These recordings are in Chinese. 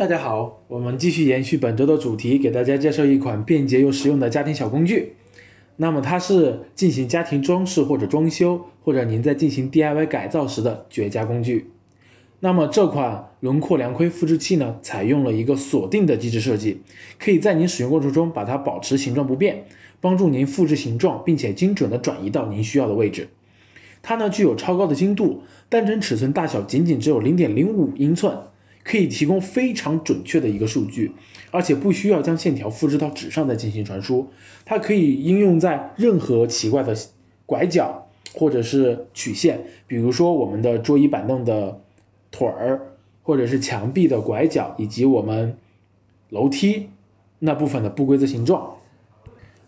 大家好，我们继续延续本周的主题，给大家介绍一款便捷又实用的家庭小工具。那么它是进行家庭装饰或者装修，或者您在进行 DIY 改造时的绝佳工具。那么这款轮廓梁盔复制器呢，采用了一个锁定的机制设计，可以在您使用过程中把它保持形状不变，帮助您复制形状，并且精准的转移到您需要的位置。它呢具有超高的精度，单针尺寸大小仅仅只有零点零五英寸。可以提供非常准确的一个数据，而且不需要将线条复制到纸上再进行传输。它可以应用在任何奇怪的拐角或者是曲线，比如说我们的桌椅板凳的腿儿，或者是墙壁的拐角，以及我们楼梯那部分的不规则形状。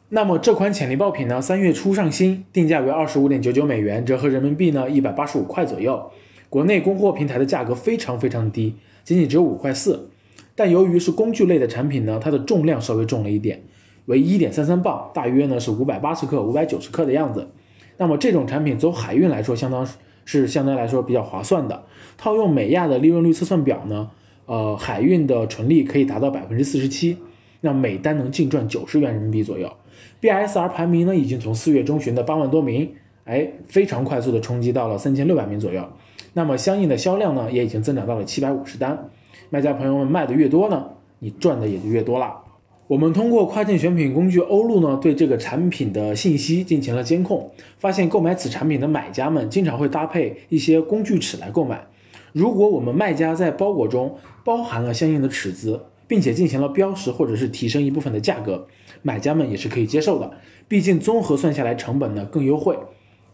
那么这款潜力爆品呢，三月初上新，定价为二十五点九九美元，折合人民币呢一百八十五块左右。国内供货平台的价格非常非常低。仅仅只有五块四，但由于是工具类的产品呢，它的重量稍微重了一点，为一点三三磅，大约呢是五百八十克、五百九十克的样子。那么这种产品走海运来说，相当是相对来说比较划算的。套用美亚的利润率测算表呢，呃，海运的纯利可以达到百分之四十七，那每单能净赚九十元人民币左右。BSR 排名呢，已经从四月中旬的八万多名，哎，非常快速的冲击到了三千六百名左右。那么相应的销量呢，也已经增长到了七百五十单。卖家朋友们卖的越多呢，你赚的也就越多了。我们通过跨境选品工具欧路呢，对这个产品的信息进行了监控，发现购买此产品的买家们经常会搭配一些工具尺来购买。如果我们卖家在包裹中包含了相应的尺子，并且进行了标识或者是提升一部分的价格，买家们也是可以接受的。毕竟综合算下来成本呢更优惠。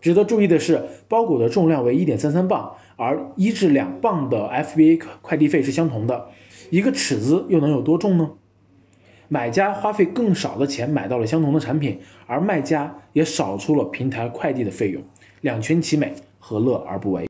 值得注意的是，包裹的重量为一点三三磅，而一至两磅的 FBA 快递费是相同的。一个尺子又能有多重呢？买家花费更少的钱买到了相同的产品，而卖家也少出了平台快递的费用，两全其美，何乐而不为？